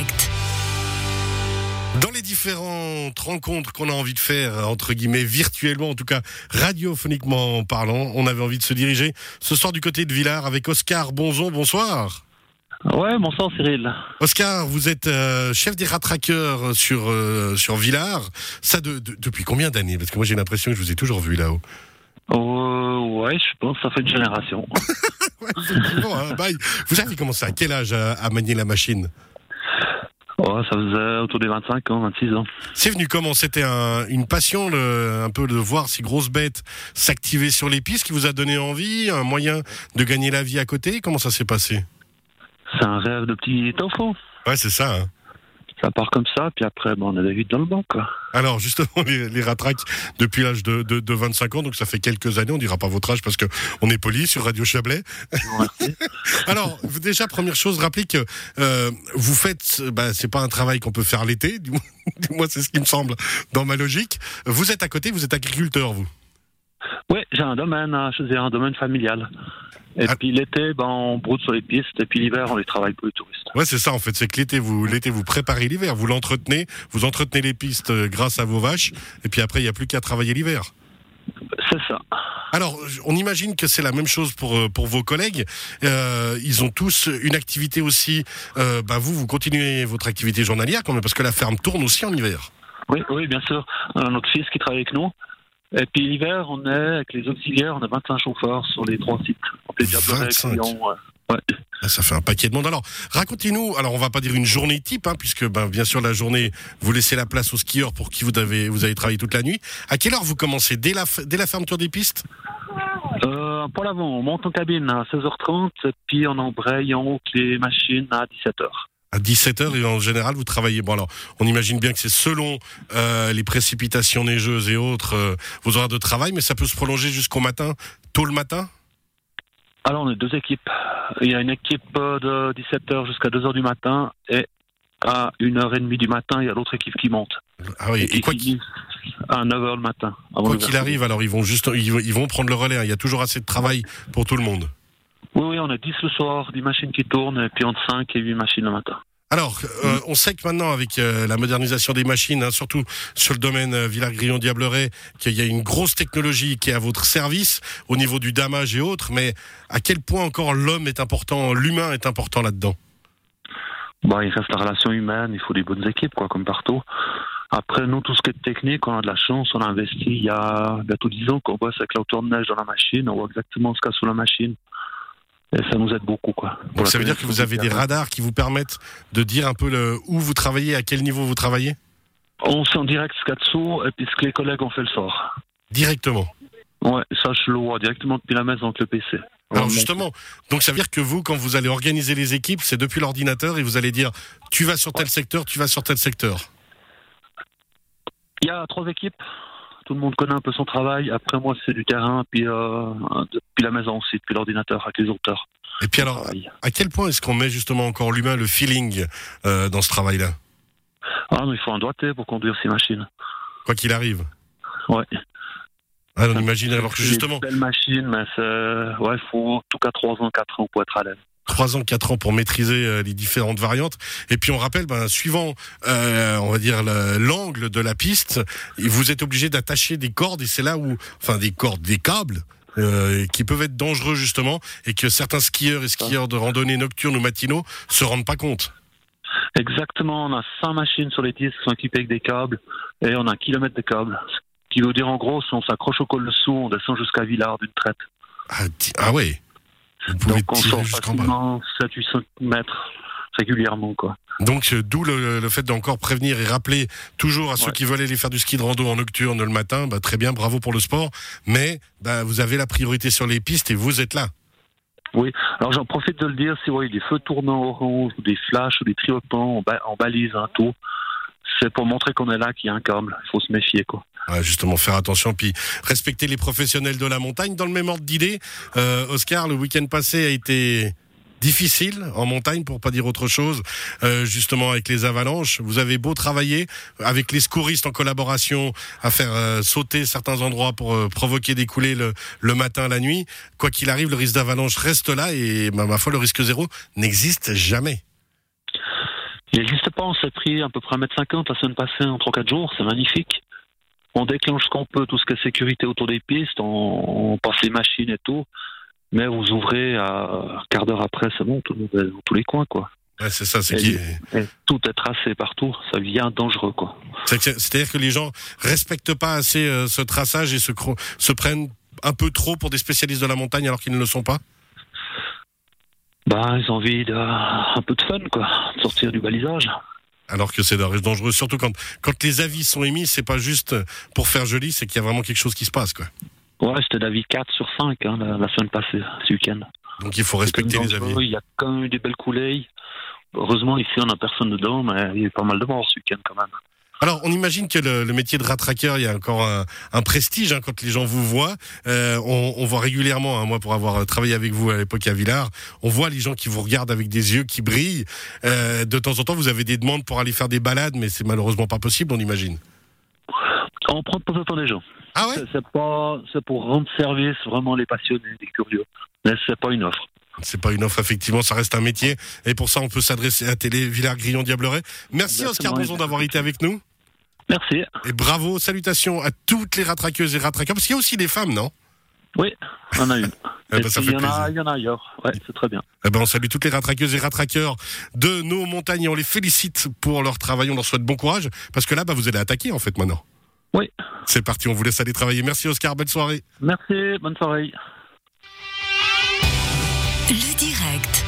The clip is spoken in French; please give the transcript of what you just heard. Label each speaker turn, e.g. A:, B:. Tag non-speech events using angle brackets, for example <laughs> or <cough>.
A: direct.
B: Dans les différentes rencontres qu'on a envie de faire, entre guillemets, virtuellement, en tout cas radiophoniquement parlant, on avait envie de se diriger ce soir du côté de Villars avec Oscar Bonzon. Bonsoir.
C: Ouais, bonsoir Cyril.
B: Oscar, vous êtes euh, chef des rattraqueurs sur, euh, sur Villars. Ça, de, de- depuis combien d'années? Parce que moi, j'ai l'impression que je vous ai toujours vu là-haut.
C: Euh, ouais, je pense que ça fait une génération. <laughs>
B: Ouais, effectivement, hein, bye. Vous avez commencé à quel âge à, à manier la machine?
C: Ouais, ça faisait autour des 25 ans, 26 ans.
B: C'est venu comment? C'était un- une passion, le- un peu de voir ces grosses bêtes s'activer sur les pistes qui vous a donné envie, un moyen de gagner la vie à côté? Comment ça s'est passé?
C: C'est un rêve de petit enfant.
B: Ouais, c'est ça. hein.
C: Ça part comme ça, puis après, ben, on est vite dans le banc, quoi.
B: Alors justement, <laughs> les, les rattraques depuis l'âge de, de, de 25 ans, donc ça fait quelques années, on dira pas votre âge parce que on est poli sur Radio Chablais.
C: Merci. <laughs>
B: Alors déjà, première chose, rappelez que euh, vous faites, bah, c'est pas un travail qu'on peut faire l'été, <laughs> du moins, c'est ce qui me semble dans ma logique. Vous êtes à côté, vous êtes agriculteur, vous?
C: J'ai un domaine, hein, je faisais un domaine familial. Et
B: Ah.
C: puis l'été, ben, on broute sur les pistes, et puis l'hiver, on les travaille pour les touristes.
B: Ouais, c'est ça en fait, c'est que l'été vous l'été vous préparez l'hiver, vous l'entretenez, vous entretenez les pistes euh, grâce à vos vaches, et puis après il y a plus qu'à travailler l'hiver.
C: C'est ça.
B: Alors, on imagine que c'est la même chose pour euh, pour vos collègues. Euh, ils ont tous une activité aussi. Euh, bah vous, vous continuez votre activité journalière quand même, parce que la ferme tourne aussi en hiver.
C: Oui, oui, bien sûr. Notre fils qui travaille avec nous. Et puis l'hiver, on est, avec les auxiliaires, on a 25 chauffeurs sur les trois sites. On peut dire
B: 25.
C: Lyon, ouais.
B: Ah, Ça fait un paquet de monde. Alors, racontez-nous. Alors, on va pas dire une journée type, hein, puisque ben, bien sûr la journée, vous laissez la place aux skieurs pour qui vous avez vous avez travaillé toute la nuit. À quelle heure vous commencez? Dès la dès la fermeture des pistes?
C: Euh, pour l'avant, on monte en cabine à 16h30, puis on embraye en haut les machines à 17h.
B: À 17h et en général vous travaillez. Bon alors, on imagine bien que c'est selon euh, les précipitations neigeuses et autres euh, vos horaires de travail, mais ça peut se prolonger jusqu'au matin, tôt le matin?
C: Alors, on est deux équipes. Il y a une équipe euh, de 17h jusqu'à 2h du matin, et à 1h30 du matin, il y a l'autre équipe qui monte.
B: Ah oui. Et quoi qu'il
C: à 9h le matin.
B: quoi qu'il arrive, alors ils vont juste ils, vont- ils vont prendre le relais. hein. Il y a toujours assez de travail pour tout le monde.
C: Oui, oui, on a 10 le soir, 10 machines qui tournent, et puis entre 5 et 8 machines le matin.
B: Alors, euh, on sait que maintenant, avec euh, la modernisation des machines, hein, surtout sur le domaine euh, Villard-Grillon-Diableret, qu'il y a une grosse technologie qui est à votre service au niveau du damage et autres, mais à quel point encore l'homme est important, l'humain est important là-dedans?
C: Bah, il reste la relation humaine, il faut des bonnes équipes, quoi, comme partout. Après, nous, tout ce qui est technique, on a de la chance, on a investi il y a bientôt 10 ans qu'on bosse avec la hauteur de neige dans la machine, on voit exactement ce qu'il y a sous la machine. Ça nous aide beaucoup, quoi.
B: Donc ça veut dire que vous avez des radars qui vous permettent de dire un peu le, où vous travaillez, à quel niveau vous travaillez?
C: On sait en direct ce qu'il y a dessous, et puis ce que les collègues ont fait le soir.
B: Directement?
C: Ouais, ça, je le vois directement depuis la maison avec le PC.
B: Alors justement, donc ça veut dire que vous, quand vous allez organiser les équipes, c'est depuis l'ordinateur et vous allez dire, tu vas sur tel secteur, tu vas sur tel secteur?
C: Il y a trois équipes. Tout le monde connaît un peu son travail. Après, moi, c'est du terrain, puis euh, depuis la maison aussi, depuis l'ordinateur, avec les auteurs.
B: Et puis alors, à quel point est-ce qu'on met justement encore l'humain, le feeling euh, dans ce travail-là?
C: Ah, mais il faut un doigté pour conduire ces machines.
B: Quoi qu'il arrive.
C: Ouais.
B: Ah, on imagine alors que
C: C'est
B: justement,
C: Des belles machines, mais c'est. Ouais, il faut en tout cas 3 ans, 4 ans pour être à l'aise.
B: 3 ans, 4 ans pour maîtriser euh, les différentes variantes. Et puis on rappelle, ben, suivant, euh, on va dire, le- l'angle de la piste, vous êtes obligé d'attacher des cordes et c'est là où, enfin des cordes, des câbles. euh, qui peuvent être dangereux justement et que certains skieurs et skieurs de randonnée nocturne ou matinaux se rendent pas compte.
C: Exactement, on a 100 machines sur les disques qui sont équipées avec des câbles et on a un kilomètre de câbles. Ce qui veut dire en gros, si on s'accroche au col dessous, on descend jusqu'à Villard d'une traite.
B: Ah, ah ouais. Vous
C: Donc on sort facilement 7-800 mètres régulièrement, quoi.
B: Donc euh, d'où le, le fait d'encore prévenir et rappeler toujours à ceux
C: Ouais.
B: qui veulent aller faire du ski de rando en nocturne le matin, bah, très bien, bravo pour le sport, mais bah, vous avez la priorité sur les pistes et vous êtes là.
C: Oui, alors j'en profite de le dire, si vous voyez des feux tournants orange, ou des flashs, ou des triotants en, ba- en balise, un tout, c'est pour montrer qu'on est là, qu'il y a un câble. Il faut se méfier, quoi.
B: Ouais, justement, faire attention, puis respecter les professionnels de la montagne. Dans le même ordre d'idée, euh, Oscar, le week-end passé a été difficile en montagne, pour pas dire autre chose, euh, justement avec les avalanches. Vous avez beau travailler avec les secouristes en collaboration à faire euh, sauter certains endroits pour provoquer des coulées le, le matin, la nuit. Quoi qu'il arrive, le risque d'avalanche reste là et bah, ma foi, le risque zéro n'existe jamais.
C: Il n'existe pas, on s'est pris à peu près 1m50 la semaine passée en 3-4 jours, c'est magnifique. On déclenche ce qu'on peut, tout ce qui est sécurité autour des pistes, on, passe les machines et tout. Mais vous ouvrez à un quart d'heure après, c'est bon, tout le monde est dans tous les coins, quoi.
B: Ouais, c'est ça, c'est
C: qui tout est tracé partout, ça devient dangereux, quoi.
B: C'est-à-dire que les gens respectent pas assez euh, ce traçage et se, se prennent un peu trop pour des spécialistes de la montagne alors qu'ils ne le sont pas?
C: Bah, ils ont envie d'un peu de fun, quoi, de sortir du balisage.
B: Alors que c'est dangereux, surtout quand, quand les avis sont émis, c'est pas juste pour faire joli, c'est qu'il y a vraiment quelque chose qui se passe, quoi.
C: Ouais, c'était d'avis 4 sur 5 hein, la, semaine passée, ce week-end.
B: Donc il faut respecter les avis.
C: Il y a quand même eu des belles coulées. Heureusement, ici, on n'a personne dedans, mais il y a eu pas mal de morts ce week-end quand même.
B: Alors, on imagine que le, métier de ratraqueur, il y a encore un, prestige hein, quand les gens vous voient. Euh, on, voit régulièrement, hein, moi pour avoir travaillé avec vous à l'époque à Villars, on voit les gens qui vous regardent avec des yeux qui brillent. Euh, de temps en temps, vous avez des demandes pour aller faire des balades, mais c'est malheureusement pas possible, on imagine.
C: On prend pas temps des gens.
B: Ah ouais
C: C'est pas, c'est pour rendre service vraiment les passionnés, les curieux. Mais c'est pas une offre.
B: C'est pas une offre, effectivement, ça reste un métier. Et pour ça, on peut s'adresser à Télé Villars Grillon Diableret. Merci Oscar Bonzon d'avoir été avec nous.
C: Merci.
B: Et bravo, salutations à toutes les rattraqueuses et rattraqueurs, parce qu'il y a aussi des femmes, non?
C: Oui, on en a une. <laughs> Eh ben, il, y en a, il y en a ailleurs. Ouais, c'est très bien.
B: Eh ben, on salue toutes les rattraqueuses et rattraqueurs de nos montagnes et on les félicite pour leur travail. On leur souhaite bon courage parce que là, bah, vous allez attaquer en fait maintenant.
C: Oui.
B: C'est parti, on vous laisse aller travailler. Merci Oscar, bonne soirée.
C: Merci, bonne soirée.
A: Le direct.